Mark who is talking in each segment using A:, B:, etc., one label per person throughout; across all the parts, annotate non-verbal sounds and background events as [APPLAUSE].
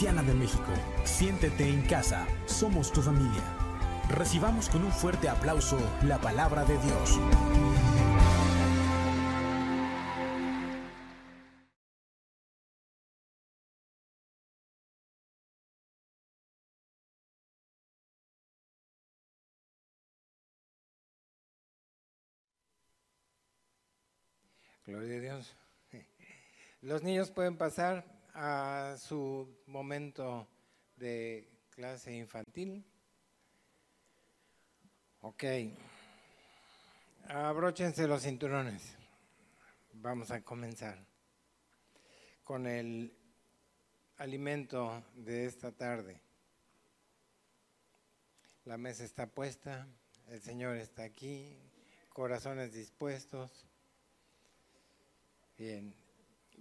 A: Cristiana de México. Siéntete en casa, somos tu familia. Recibamos con un fuerte aplauso la palabra de Dios.
B: Gloria a Dios. [LAUGHS] Los niños pueden pasar a su momento de clase infantil. Ok. Abróchense los cinturones. Vamos a comenzar con el alimento de esta tarde. La mesa está puesta, el Señor está aquí, corazones dispuestos. Bien,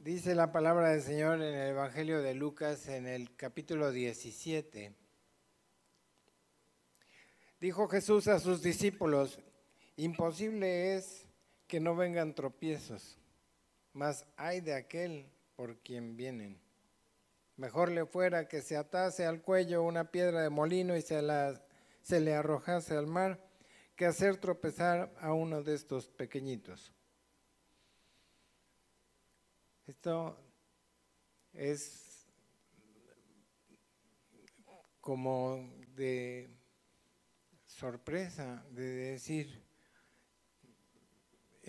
B: dice la palabra del Señor en el Evangelio de Lucas en el capítulo 17. Dijo Jesús a sus discípulos, imposible es que no vengan tropiezos, mas hay de aquel por quien vienen. Mejor le fuera que se atase al cuello una piedra de molino y se, se le arrojase al mar, que hacer tropezar a uno de estos pequeñitos. Esto es como de sorpresa, de decir,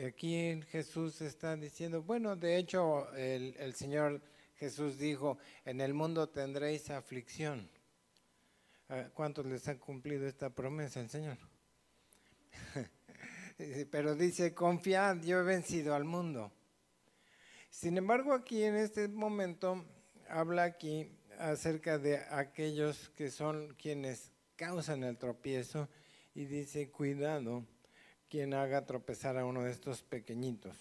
B: aquí Jesús está diciendo, bueno, de hecho el, el Señor Jesús dijo, en el mundo tendréis aflicción. ¿Cuántos les ha cumplido esta promesa el Señor? [LAUGHS] Pero dice, confiad, yo he vencido al mundo. Sin embargo, aquí en este momento habla aquí acerca de aquellos que son quienes causan el tropiezo y dice, cuidado quien haga tropezar a uno de estos pequeñitos.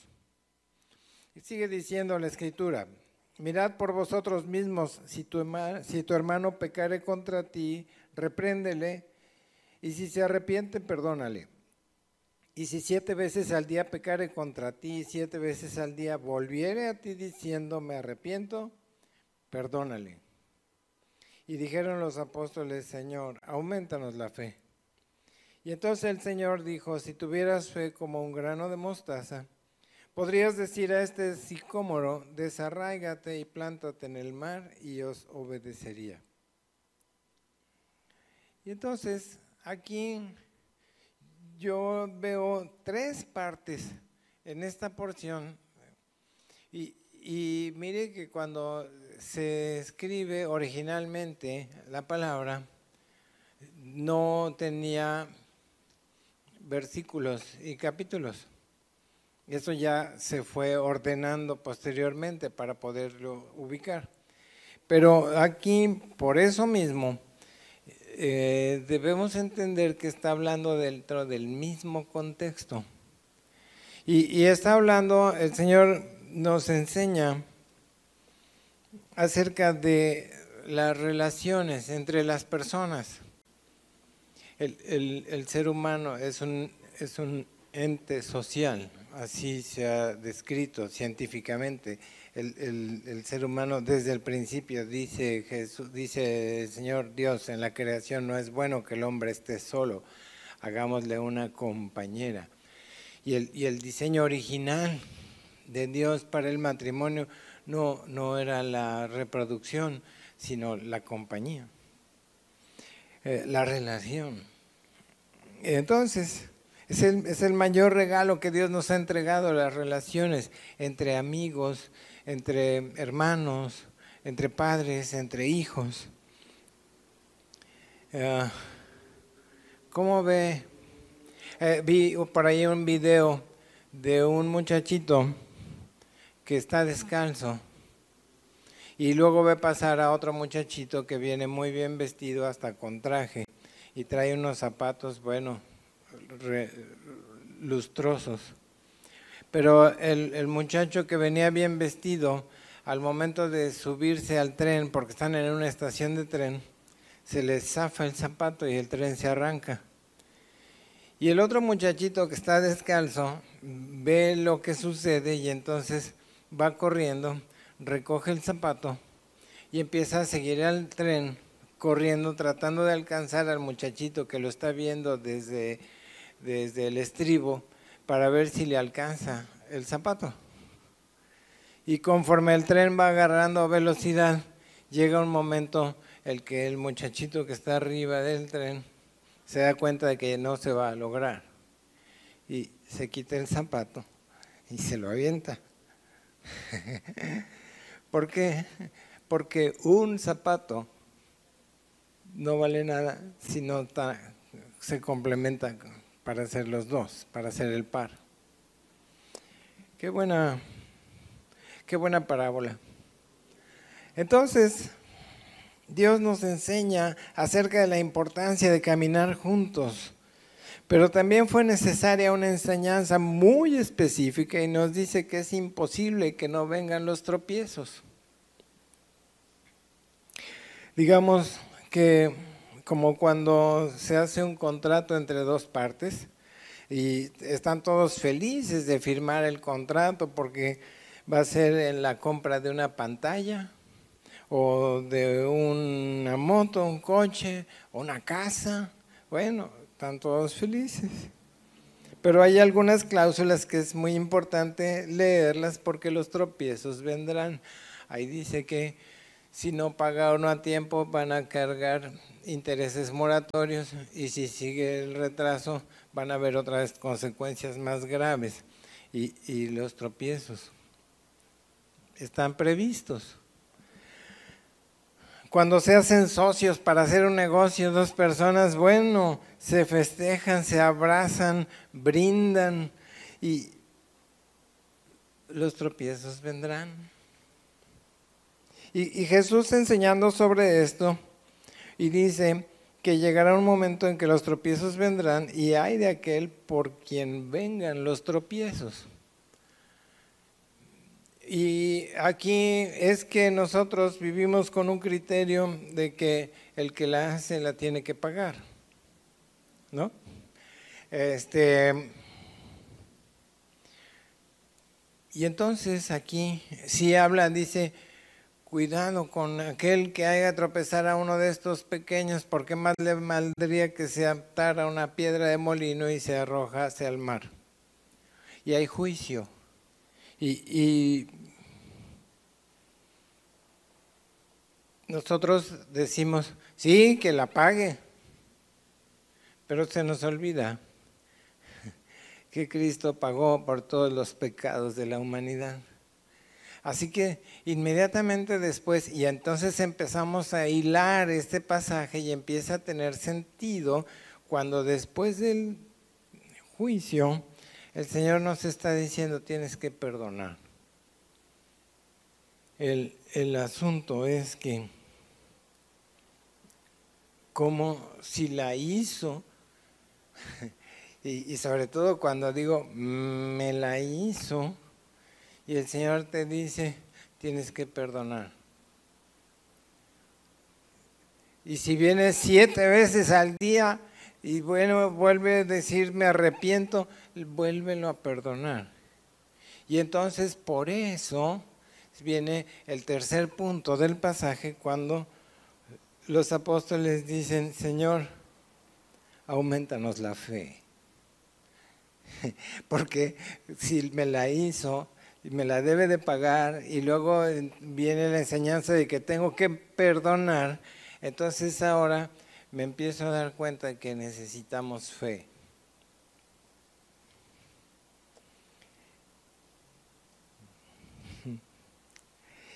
B: Y sigue diciendo la escritura, mirad por vosotros mismos, si tu, hermano, si tu hermano pecare contra ti, repréndele, y si se arrepiente, perdónale. Y si siete veces al día pecare contra ti siete veces al día volviere a ti diciendo me arrepiento, perdónale. Y dijeron los apóstoles, Señor, aumentanos la fe. Y entonces el Señor dijo, si tuvieras fe como un grano de mostaza, podrías decir a este sicómoro, desarráigate y plántate en el mar y os obedecería. Y entonces aquí yo veo tres partes en esta porción y, mire que cuando se escribe originalmente la palabra no tenía versículos y capítulos. Eso ya se fue ordenando posteriormente para poderlo ubicar. Pero aquí, por eso mismo, eh, debemos entender que está hablando dentro del mismo contexto. Y, está hablando, el Señor nos enseña acerca de las relaciones entre las personas. El, ser humano es un ente social, así se ha descrito científicamente el, el, ser humano desde el principio, dice Jesús, dice el Señor Dios, en la creación no es bueno que el hombre esté solo, hagámosle una compañera. Y el, y el diseño original de Dios para el matrimonio no, no era la reproducción, sino la compañía, eh, la relación. Entonces, es el, es el mayor regalo que Dios nos ha entregado, las relaciones entre amigos, entre hermanos, entre padres, entre hijos. Uh, ¿Cómo ve? Eh, vi por ahí un video de un muchachito que está descalzo y luego ve pasar a otro muchachito que viene muy bien vestido hasta con traje y trae unos zapatos, bueno, lustrosos. Pero el, el, muchacho que venía bien vestido, al momento de subirse al tren, porque están en una estación de tren, se le zafa el zapato y el tren se arranca. Y el otro muchachito que está descalzo ve lo que sucede y entonces va corriendo, recoge el zapato y empieza a seguir al tren corriendo, tratando de alcanzar al muchachito que lo está viendo desde, desde el estribo para ver si le alcanza el zapato. Y conforme el tren va agarrando velocidad, llega un momento el que el muchachito que está arriba del tren se da cuenta de que no se va a lograr. Y se quita el zapato y se lo avienta. [LAUGHS] ¿Por qué? Porque un zapato no vale nada si no se complementa para hacer los dos, para hacer el par. Qué buena, qué buena parábola. Entonces, Dios nos enseña acerca de la importancia de caminar juntos, pero también fue necesaria una enseñanza muy específica y nos dice que es imposible que no vengan los tropiezos. Digamos que como cuando se hace un contrato entre dos partes y están todos felices de firmar el contrato porque va a ser en la compra de una pantalla o de una moto, un coche, una casa. Bueno, están todos felices. Pero hay algunas cláusulas que es muy importante leerlas porque los tropiezos vendrán. Ahí dice que si no paga uno a tiempo van a cargar intereses moratorios y si sigue el retraso van a haber otras consecuencias más graves y, y los tropiezos están previstos. Cuando se hacen socios para hacer un negocio, dos personas, bueno, se festejan, se abrazan, brindan y los tropiezos vendrán. Y, Jesús enseñando sobre esto y dice que llegará un momento en que los tropiezos vendrán y hay de aquel por quien vengan los tropiezos. Y aquí es que nosotros vivimos con un criterio de que el que la hace la tiene que pagar. ¿No? Este, y entonces aquí si habla, dice, cuidado con aquel que haga tropezar a uno de estos pequeños, porque más le maldría que se atara una piedra de molino y se arrojase al mar. Y hay juicio. Y, nosotros decimos, sí, que la pague, pero se nos olvida [LAUGHS] que Cristo pagó por todos los pecados de la humanidad. Así que inmediatamente después, y entonces empezamos a hilar este pasaje y empieza a tener sentido cuando después del juicio el Señor nos está diciendo tienes que perdonar. El, el asunto es que como si la hizo, [LAUGHS] y, y, sobre todo cuando digo me la hizo, y el Señor te dice tienes que perdonar. Y si vienes siete veces al día, y bueno, vuelve a decir me arrepiento, vuélvelo a perdonar. Y entonces por eso viene el tercer punto del pasaje cuando los apóstoles dicen, Señor, aumentanos la fe. [LAUGHS] Porque si me la hizo, me la debe de pagar y luego viene la enseñanza de que tengo que perdonar, entonces ahora me empiezo a dar cuenta de que necesitamos fe.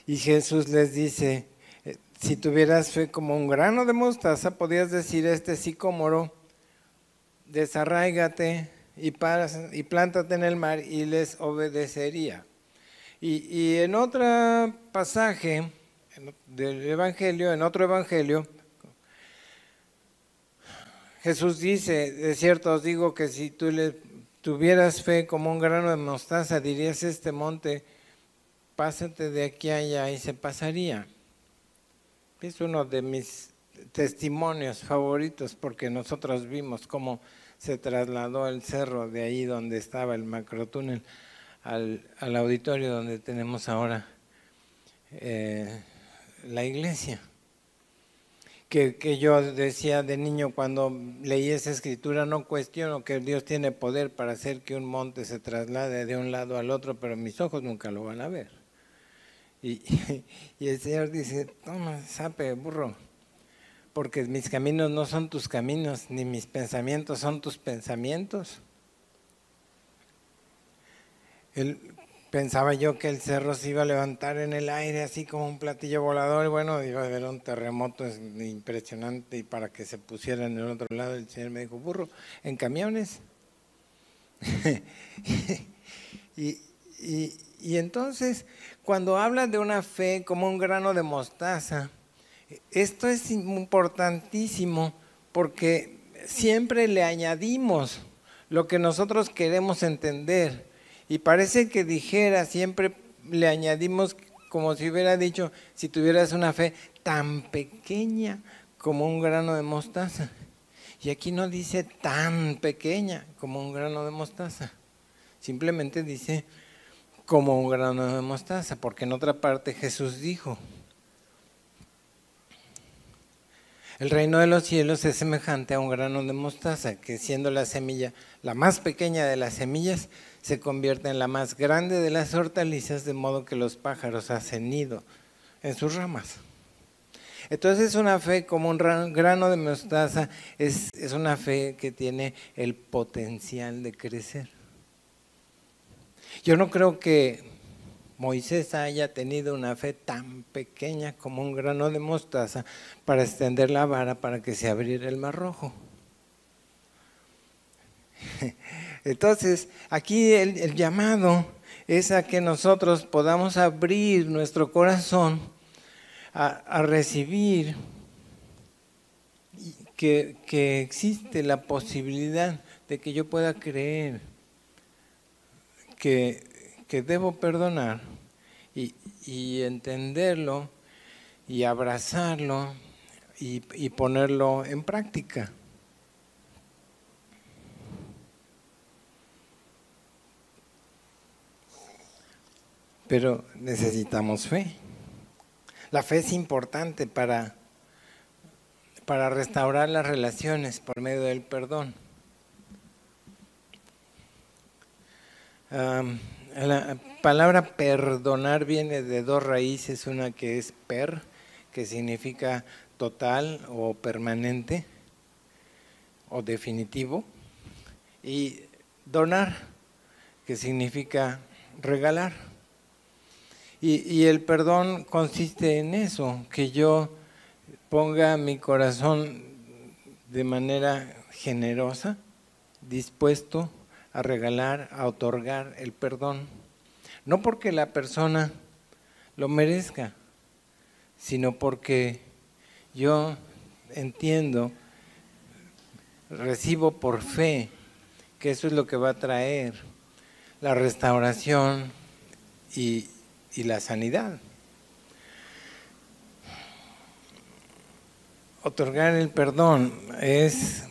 B: Y Jesús les dice, eh, si tuvieras fe como un grano de mostaza, podías decir este sicómoro, desarraigate y, y plántate en el mar y les obedecería. Y, en otro pasaje del Evangelio, en otro Evangelio, Jesús dice, de cierto os digo que si tú le tuvieras fe como un grano de mostaza, dirías este monte, pásate de aquí a allá y se pasaría. Es uno de mis testimonios favoritos porque nosotros vimos cómo se trasladó el cerro de ahí donde estaba el macrotúnel al, al auditorio donde tenemos ahora eh, la iglesia. Que, que, yo decía de niño cuando leí esa escritura, no cuestiono que Dios tiene poder para hacer que un monte se traslade de un lado al otro, pero mis ojos nunca lo van a ver. Y, [LAUGHS] y el Señor dice, toma, sape, burro, porque mis caminos no son tus caminos, ni mis pensamientos son tus pensamientos. Él, pensaba yo que el cerro se iba a levantar en el aire así como un platillo volador bueno, iba a haber un terremoto impresionante y para que se pusiera en el otro lado el Señor me dijo, burro, en camiones. [LAUGHS] y, y, y entonces, cuando habla de una fe como un grano de mostaza, esto es importantísimo porque siempre le añadimos lo que nosotros queremos entender. Y parece que dijera, siempre le añadimos como si hubiera dicho, si tuvieras una fe tan pequeña como un grano de mostaza. Y aquí no dice tan pequeña como un grano de mostaza. Simplemente dice como un grano de mostaza, porque en otra parte Jesús dijo, El reino de los cielos es semejante a un grano de mostaza, que siendo la semilla la más pequeña de las semillas, se convierte en la más grande de las hortalizas, de modo que los pájaros hacen nido en sus ramas. Entonces una fe como un grano de mostaza es, es una fe que tiene el potencial de crecer. Yo no creo que Moisés haya tenido una fe tan pequeña como un grano de mostaza para extender la vara para que se abriera el mar rojo. [LAUGHS] Entonces, aquí el, llamado es a que nosotros podamos abrir nuestro corazón a, recibir que, que existe la posibilidad de que yo pueda creer que, que debo perdonar y, entenderlo y abrazarlo y, y ponerlo en práctica. Pero necesitamos fe. La fe es importante para, para restaurar las relaciones por medio del perdón. La palabra perdonar viene de dos raíces, una que es per, que significa total o permanente o definitivo, y donar, que significa regalar. Y, y, el perdón consiste en eso, que yo ponga mi corazón de manera generosa, dispuesto a regalar, a otorgar el perdón. No porque la persona lo merezca, sino porque yo entiendo, recibo por fe que eso es lo que va a traer la restauración y, y la sanidad. Otorgar el perdón es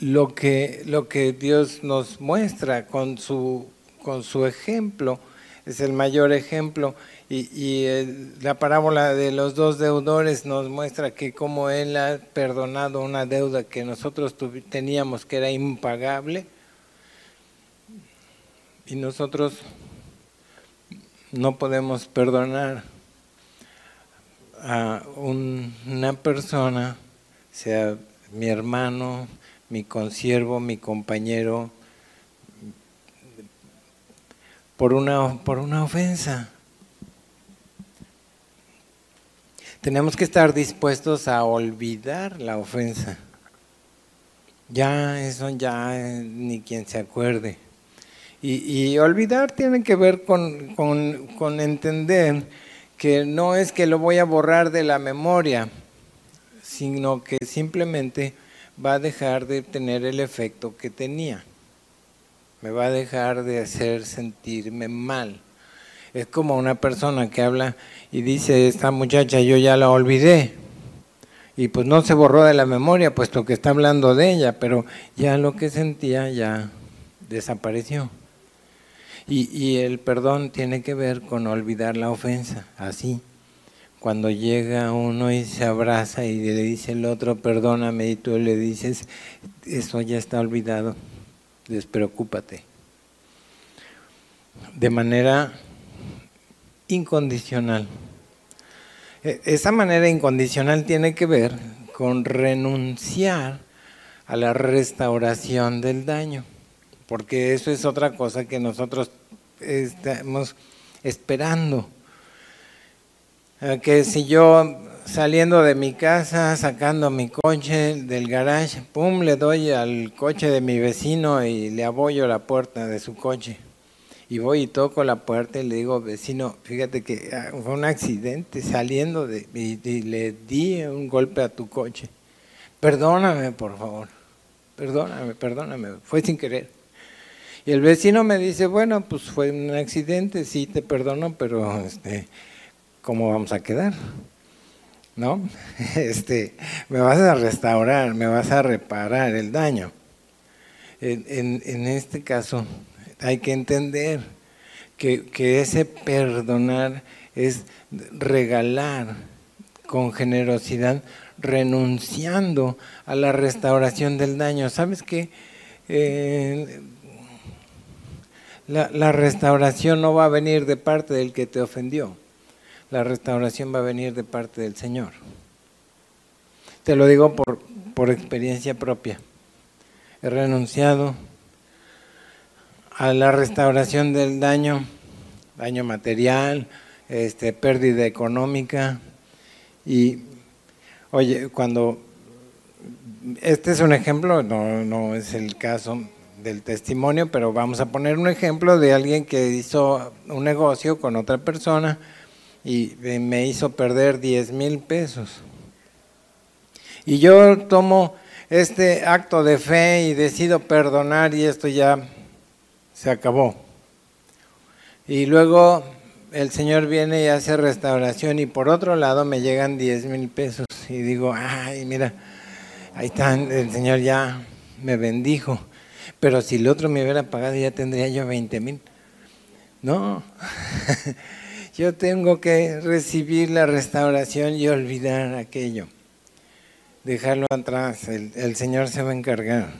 B: lo que, lo que Dios nos muestra con su, con su ejemplo, es el mayor ejemplo. Y, la parábola de los dos deudores nos muestra que como Él ha perdonado una deuda que nosotros teníamos que era impagable, y nosotros no podemos perdonar a una persona, sea mi hermano, mi consiervo, mi compañero, por una, por una ofensa. Tenemos que estar dispuestos a olvidar la ofensa. Ya, eso ya ni quien se acuerde. Y, olvidar tiene que ver con, con entender que no es que lo voy a borrar de la memoria, sino que simplemente va a dejar de tener el efecto que tenía. Me va a dejar de hacer sentirme mal. Es como una persona que habla y dice, esta muchacha yo ya la olvidé. Y pues no se borró de la memoria, puesto que está hablando de ella, pero ya lo que sentía ya desapareció. Y, el perdón tiene que ver con olvidar la ofensa, así. Cuando llega uno y se abraza y le dice el otro, perdóname, y tú le dices, eso ya está olvidado, despreocúpate. De manera incondicional. E, esa manera incondicional tiene que ver con renunciar a la restauración del daño porque eso es otra cosa que nosotros estamos esperando. Eh, que si yo saliendo de mi casa, sacando mi coche del garage, pum, le doy al coche de mi vecino y le abollo la puerta de su coche. Y voy y toco la puerta y le digo, vecino, fíjate que ah, fue un accidente saliendo de, y le di un golpe a tu coche. Perdóname, por favor. Perdóname, perdóname. Fue sin querer. Y el vecino me dice, bueno, pues fue un accidente, sí, te perdono, pero este, ¿cómo vamos a quedar? ¿No? [LAUGHS] Este, me vas a restaurar, me vas a reparar el daño. En, este caso hay que entender que, que ese perdonar es regalar con generosidad, renunciando a la restauración del daño. ¿Sabes qué? Eh, la, restauración no va a venir de parte del que te ofendió. La restauración va a venir de parte del Señor. Te lo digo por, por experiencia propia. He renunciado a la restauración del daño, daño material, este, pérdida económica. Y, oye, cuando, este es un ejemplo, no, no es el caso, del testimonio, pero vamos a poner un ejemplo de alguien que hizo un negocio con otra persona y me hizo perder 10 mil pesos. Y yo tomo este acto de fe y decido perdonar y esto ya se acabó. Y luego el Señor viene y hace restauración y por otro lado me llegan 10 mil pesos y digo, ay, mira, ahí está, el Señor ya me bendijo. Pero si el otro me hubiera pagado ya tendría yo 20 mil. No, [LAUGHS] yo tengo que recibir la restauración y olvidar aquello. Dejarlo atrás, el, el Señor se va a encargar.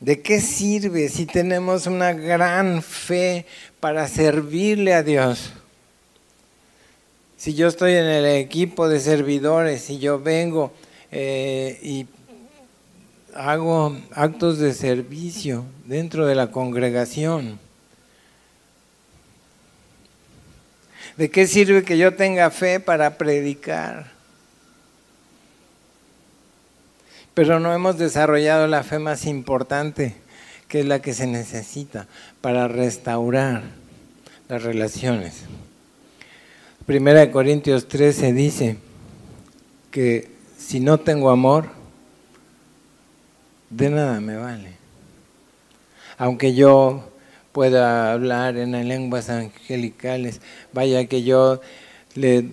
B: ¿De qué sirve si tenemos una gran fe para servirle a Dios? Si yo estoy en el equipo de servidores y yo vengo eh, y hago actos de servicio dentro de la congregación. ¿De qué sirve que yo tenga fe para predicar? Pero no hemos desarrollado la fe más importante, que es la que se necesita para restaurar las relaciones. Primera de Corintios 13 dice que si no tengo amor, de nada me vale. Aunque yo pueda hablar en lenguas angelicales, vaya que yo le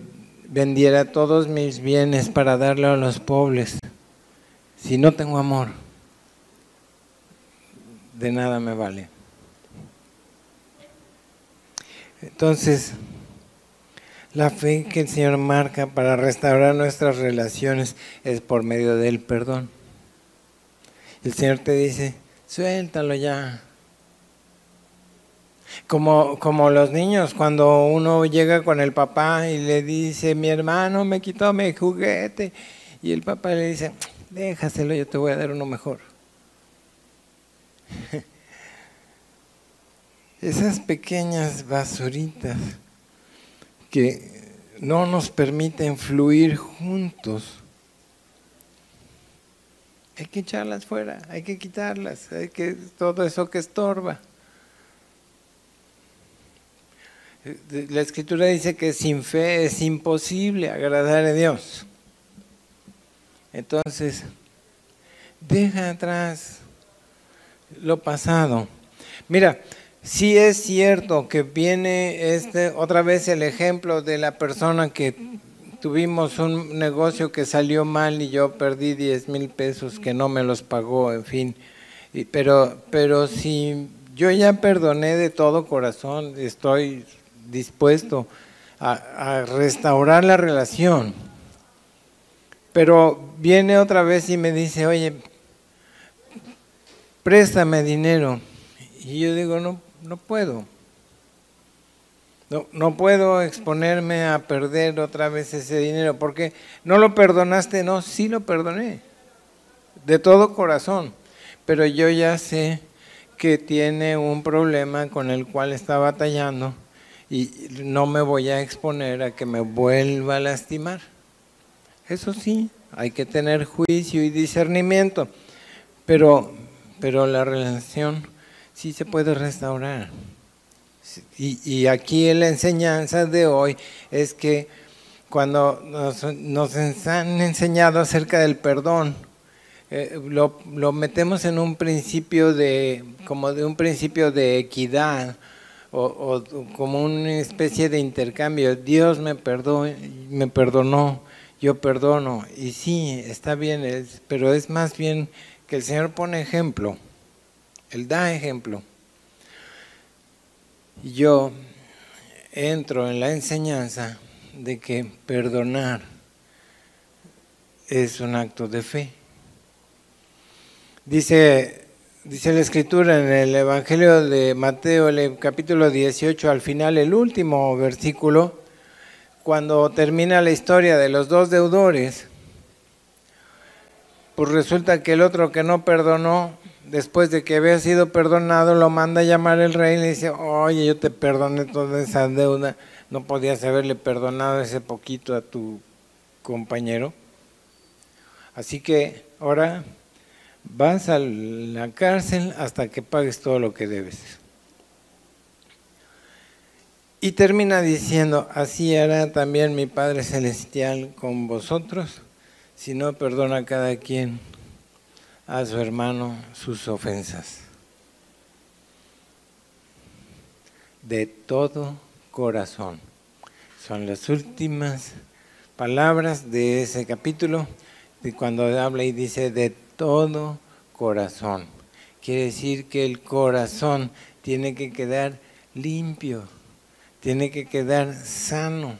B: vendiera todos mis bienes para darle a los pobres. Si no tengo amor, de nada me vale. Entonces, la fe que el Señor marca para restaurar nuestras relaciones es por medio del perdón el Señor te dice, suéltalo ya. Como, como los niños, cuando uno llega con el papá y le dice, mi hermano me quitó mi juguete, y el papá le dice, déjaselo, yo te voy a dar uno mejor. [LAUGHS] Esas pequeñas basuritas que no nos permiten fluir juntos hay que echarlas fuera, hay que quitarlas, hay que todo eso que estorba. La escritura dice que sin fe es imposible agradar a Dios. Entonces, deja atrás lo pasado. Mira, si es cierto que viene este otra vez el ejemplo de la persona que tuvimos un negocio que salió mal y yo perdí 10 mil pesos que no me los pagó, en fin. pero, pero si yo ya perdoné de todo corazón, estoy dispuesto a, restaurar la relación. Pero viene otra vez y me dice, oye, préstame dinero. Y yo digo, no, no puedo. No, puedo exponerme a perder otra vez ese dinero, porque no lo perdonaste, no, sí lo perdoné, de todo corazón, pero yo ya sé que tiene un problema con el cual está batallando y no me voy a exponer a que me vuelva a lastimar. Eso sí, hay que tener juicio y discernimiento, pero, pero la relación sí se puede restaurar. Y, aquí la enseñanza de hoy es que cuando nos, nos han enseñado acerca del perdón, eh, lo, lo, metemos en un principio de, como de un principio de equidad, o, como una especie de intercambio. Dios me perdonó, me perdonó, yo perdono. Y sí, está bien, pero es más bien que el Señor pone ejemplo. Él da ejemplo. Yo entro en la enseñanza de que perdonar es un acto de fe. Dice Dice la escritura en el Evangelio de Mateo, el capítulo 18, al final, el último versículo, cuando termina la historia de los dos deudores, pues resulta que el otro que no perdonó, después de que había sido perdonado, lo manda a llamar el rey y le dice, oye, yo te perdoné toda esa deuda, no podías haberle perdonado ese poquito a tu compañero. Así que ahora vas a la cárcel hasta que pagues todo lo que debes. Y termina diciendo, así hará también mi Padre Celestial con vosotros, si no perdona a cada quien a su hermano sus ofensas. De todo corazón. Son las últimas palabras de ese capítulo, de cuando habla y dice de todo corazón. Quiere decir que el corazón tiene que quedar limpio, tiene que quedar sano.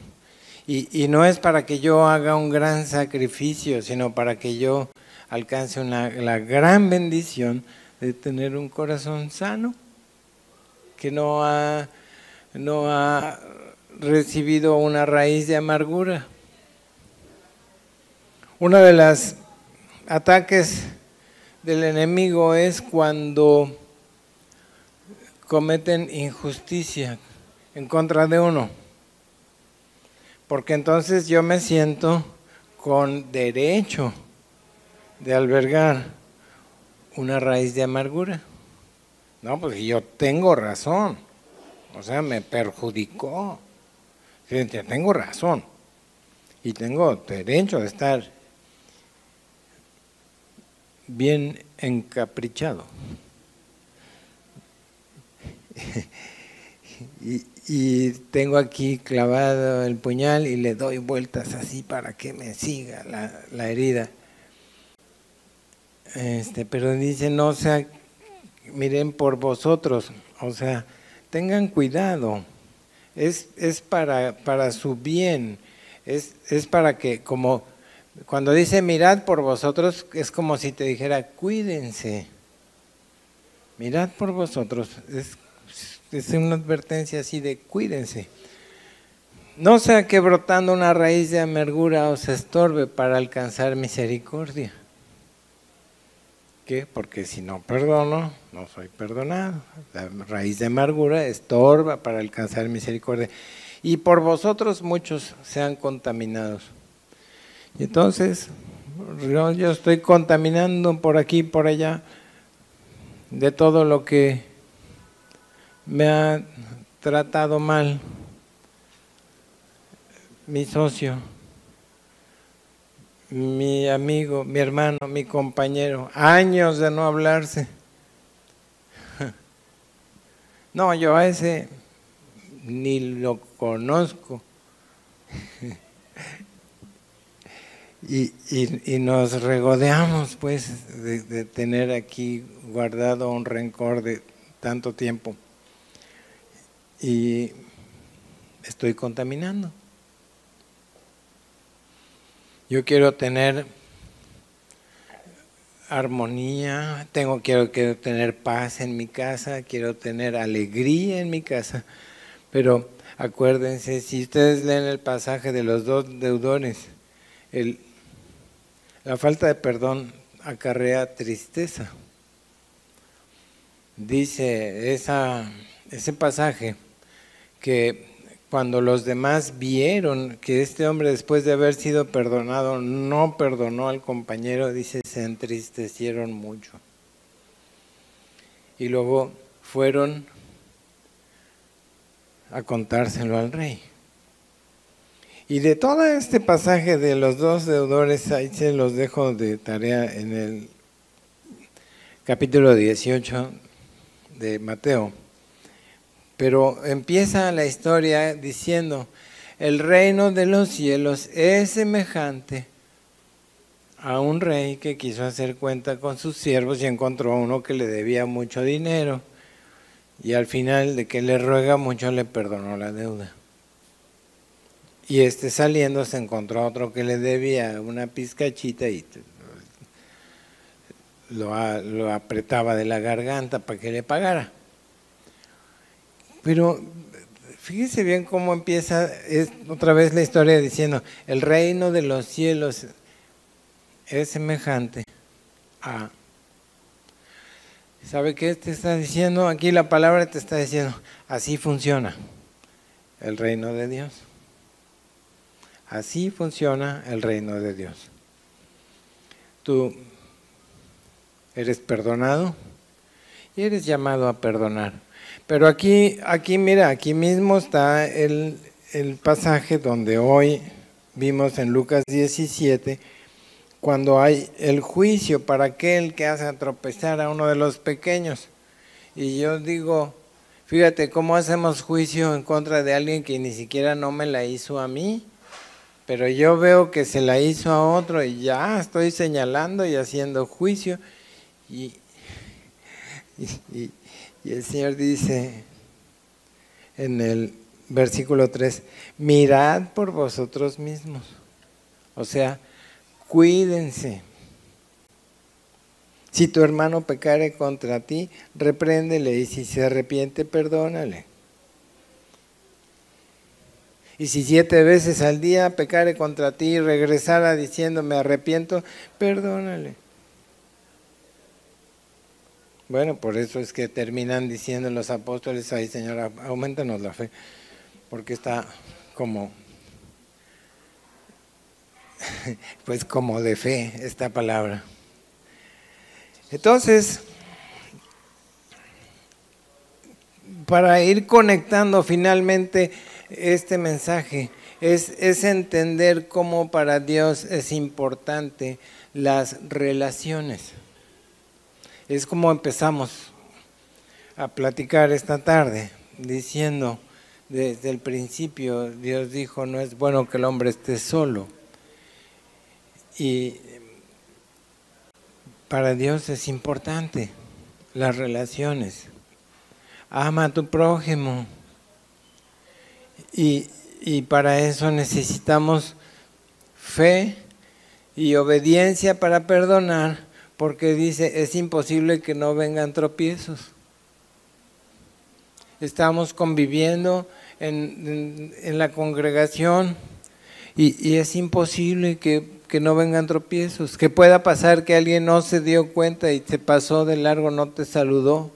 B: Y, no es para que yo haga un gran sacrificio, sino para que yo alcance la gran bendición de tener un corazón sano, que no ha, no ha recibido una raíz de amargura. Una de las ataques del enemigo es cuando cometen injusticia en contra de uno. Porque entonces yo me siento con derecho de albergar una raíz de amargura. No, pues yo tengo razón. O sea, me perjudicó. tengo razón. Y tengo derecho de estar bien encaprichado. [LAUGHS] y, tengo aquí clavado el puñal y le doy vueltas así para que me siga la, herida. Este, pero dice, no sea, miren por vosotros, o sea, tengan cuidado, es, es para, para su bien, es, es para que como cuando dice mirad por vosotros, es como si te dijera, cuídense. Mirad por vosotros. Es, es una advertencia así de cuídense. No sea que brotando una raíz de amargura os estorbe para alcanzar misericordia. ¿Qué? Porque si no perdono, no soy perdonado. La raíz de amargura estorba para alcanzar misericordia. Y por vosotros muchos sean contaminados. Y entonces, yo, estoy contaminando por aquí y por allá de todo lo que me ha tratado mal mi socio, mi amigo, mi hermano, mi compañero, años de no hablarse. [LAUGHS] No, yo a ese ni lo conozco. [LAUGHS] Y, y, nos regodeamos pues de, tener aquí guardado un rencor de tanto tiempo y estoy contaminando. Yo quiero tener armonía, tengo quiero, quiero tener paz en mi casa, quiero tener alegría en mi casa, pero acuérdense, si ustedes leen el pasaje de los dos deudores, el, la falta de perdón acarrea tristeza. Dice esa, ese pasaje que cuando los demás vieron que este hombre después de haber sido perdonado no perdonó al compañero, dice, se entristecieron mucho. Y luego fueron a contárselo al rey. Y de todo este pasaje de los dos deudores, ahí se los dejo de tarea en el capítulo 18 de Mateo. Pero empieza la historia diciendo, el reino de los cielos es semejante a un rey que quiso hacer cuenta con sus siervos y encontró a uno que le debía mucho dinero. Y al final de que le ruega mucho le perdonó la deuda. Y este saliendo se encontró a otro que le debía una pizcachita y lo, apretaba de la garganta para que le pagara. Pero fíjese bien cómo empieza otra vez la historia diciendo, el reino de los cielos es semejante a... ¿Sabe qué te está diciendo? Aquí la palabra te está diciendo, así funciona el reino de Dios. Así funciona el reino de Dios. Tú eres perdonado y eres llamado a perdonar. Pero aquí, aquí mira, aquí mismo está el, el pasaje donde hoy vimos en Lucas 17, cuando hay el juicio para aquel que hace tropezar a uno de los pequeños. Y yo digo, fíjate cómo hacemos juicio en contra de alguien que ni siquiera no me la hizo a mí. Pero yo veo que se la hizo a otro y ya estoy señalando y haciendo juicio. Y, y, el Señor dice en el versículo 3, mirad por vosotros mismos. O sea, cuídense. Si tu hermano pecare contra ti, repréndele y si se arrepiente, perdónale. Y si siete veces al día pecare contra ti y regresara diciendo me arrepiento, perdónale. Bueno, por eso es que terminan diciendo los apóstoles, ay Señor, aumentanos la fe, porque está como, [LAUGHS] pues como de fe esta palabra. Entonces, para ir conectando finalmente este mensaje es, entender cómo para Dios es importante las relaciones. Es como empezamos a platicar esta tarde, diciendo desde el principio, Dios dijo, no es bueno que el hombre esté solo. Y para Dios es importante las relaciones. Ama a tu prójimo y, para eso necesitamos fe y obediencia para perdonar, porque dice, es imposible que no vengan tropiezos. Estamos conviviendo en, la congregación y, es imposible que, que, no vengan tropiezos, que pueda pasar que alguien no se dio cuenta y se pasó de largo, no te saludó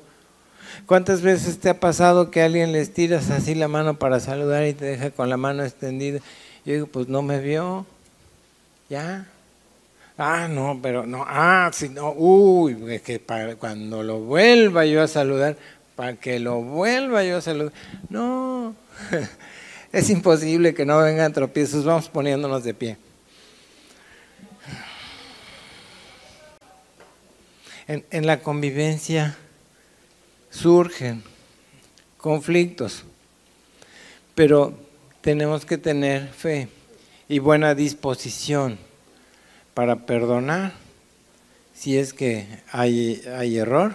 B: ¿Cuántas veces te ha pasado que alguien le estiras así la mano para saludar y te deja con la mano extendida? Yo digo, pues no me vio. ¿Ya? Ah, no, pero no. Ah, sí, no. Uy, que para, cuando lo vuelva yo a saludar, para que lo vuelva yo a saludar. No, [LAUGHS] es imposible que no vengan tropiezos. Vamos poniéndonos de pie. En la convivencia surgen conflictos, pero tenemos que tener fe y buena disposición para perdonar si es que hay, hay error,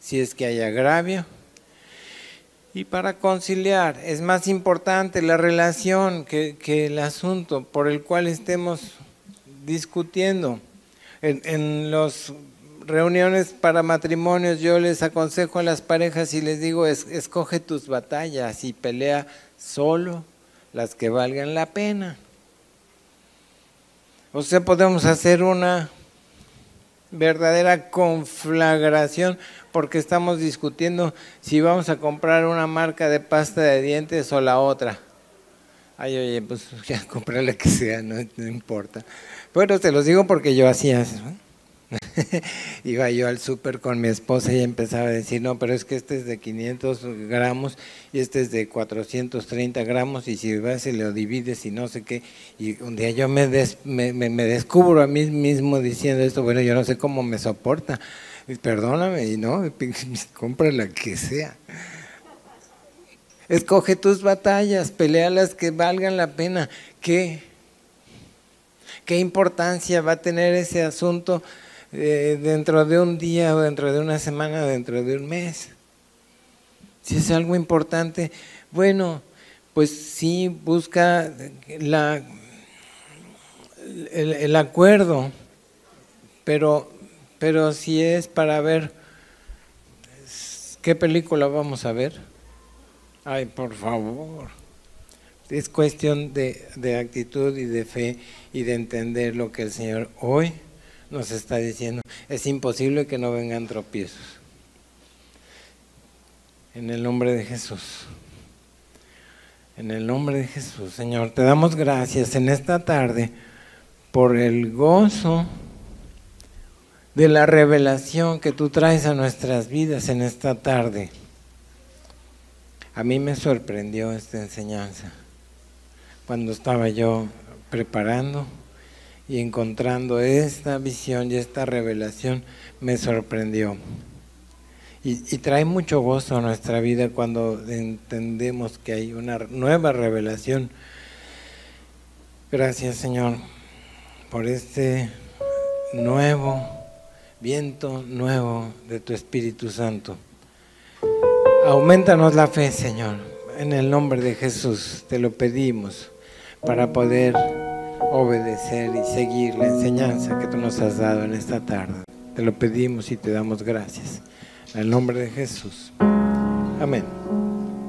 B: si es que hay agravio Y para conciliar es más importante la relación que, el asunto por el cual estemos discutiendo. En, en las reuniones para matrimonios yo les aconsejo a las parejas y les digo, escoge tus batallas y pelea solo las que valgan la pena. O sea, podemos hacer una verdadera conflagración porque estamos discutiendo si vamos a comprar una marca de pasta de dientes o la otra. Ay, oye, pues [LAUGHS] ya comprar la que sea, no, importa. Bueno, te los digo porque yo hacía eso. [LAUGHS] Iba yo al súper con mi esposa y empezaba a decir, no, pero es que este es de 500 gramos y este es de 430 gramos y si vas y lo divides y no sé qué. Y un día yo me, me, me, descubro a mí mismo diciendo esto, bueno, yo no sé cómo me soporta. perdóname, y no, [LAUGHS] compra la que sea. Escoge tus batallas, pelea las que valgan la pena. ¿Qué? ¿Qué importancia va a tener ese asunto eh, dentro de un día o dentro de una semana dentro de un mes. Si es algo importante, bueno, pues sí busca la, el, acuerdo, pero, pero si es para ver qué película vamos a ver, ay, por favor. Es cuestión de, de actitud y de fe y de entender lo que el Señor hoy nos está diciendo, es imposible que no vengan tropiezos. En el nombre de Jesús. En el nombre de Jesús, Señor, te damos gracias en esta tarde por el gozo de la revelación que tú traes a nuestras vidas en esta tarde. A mí me sorprendió esta enseñanza cuando estaba yo preparando y encontrando esta visión y esta revelación me sorprendió. Y, trae mucho gozo a nuestra vida cuando entendemos que hay una nueva revelación. Gracias Señor por este nuevo viento nuevo de tu Espíritu Santo. Aumentanos la fe, Señor. En el nombre de Jesús te lo pedimos para poder obedecer y seguir la enseñanza que tú nos has dado en esta tarde. Te lo pedimos y te damos gracias. En el nombre de Jesús. Amén.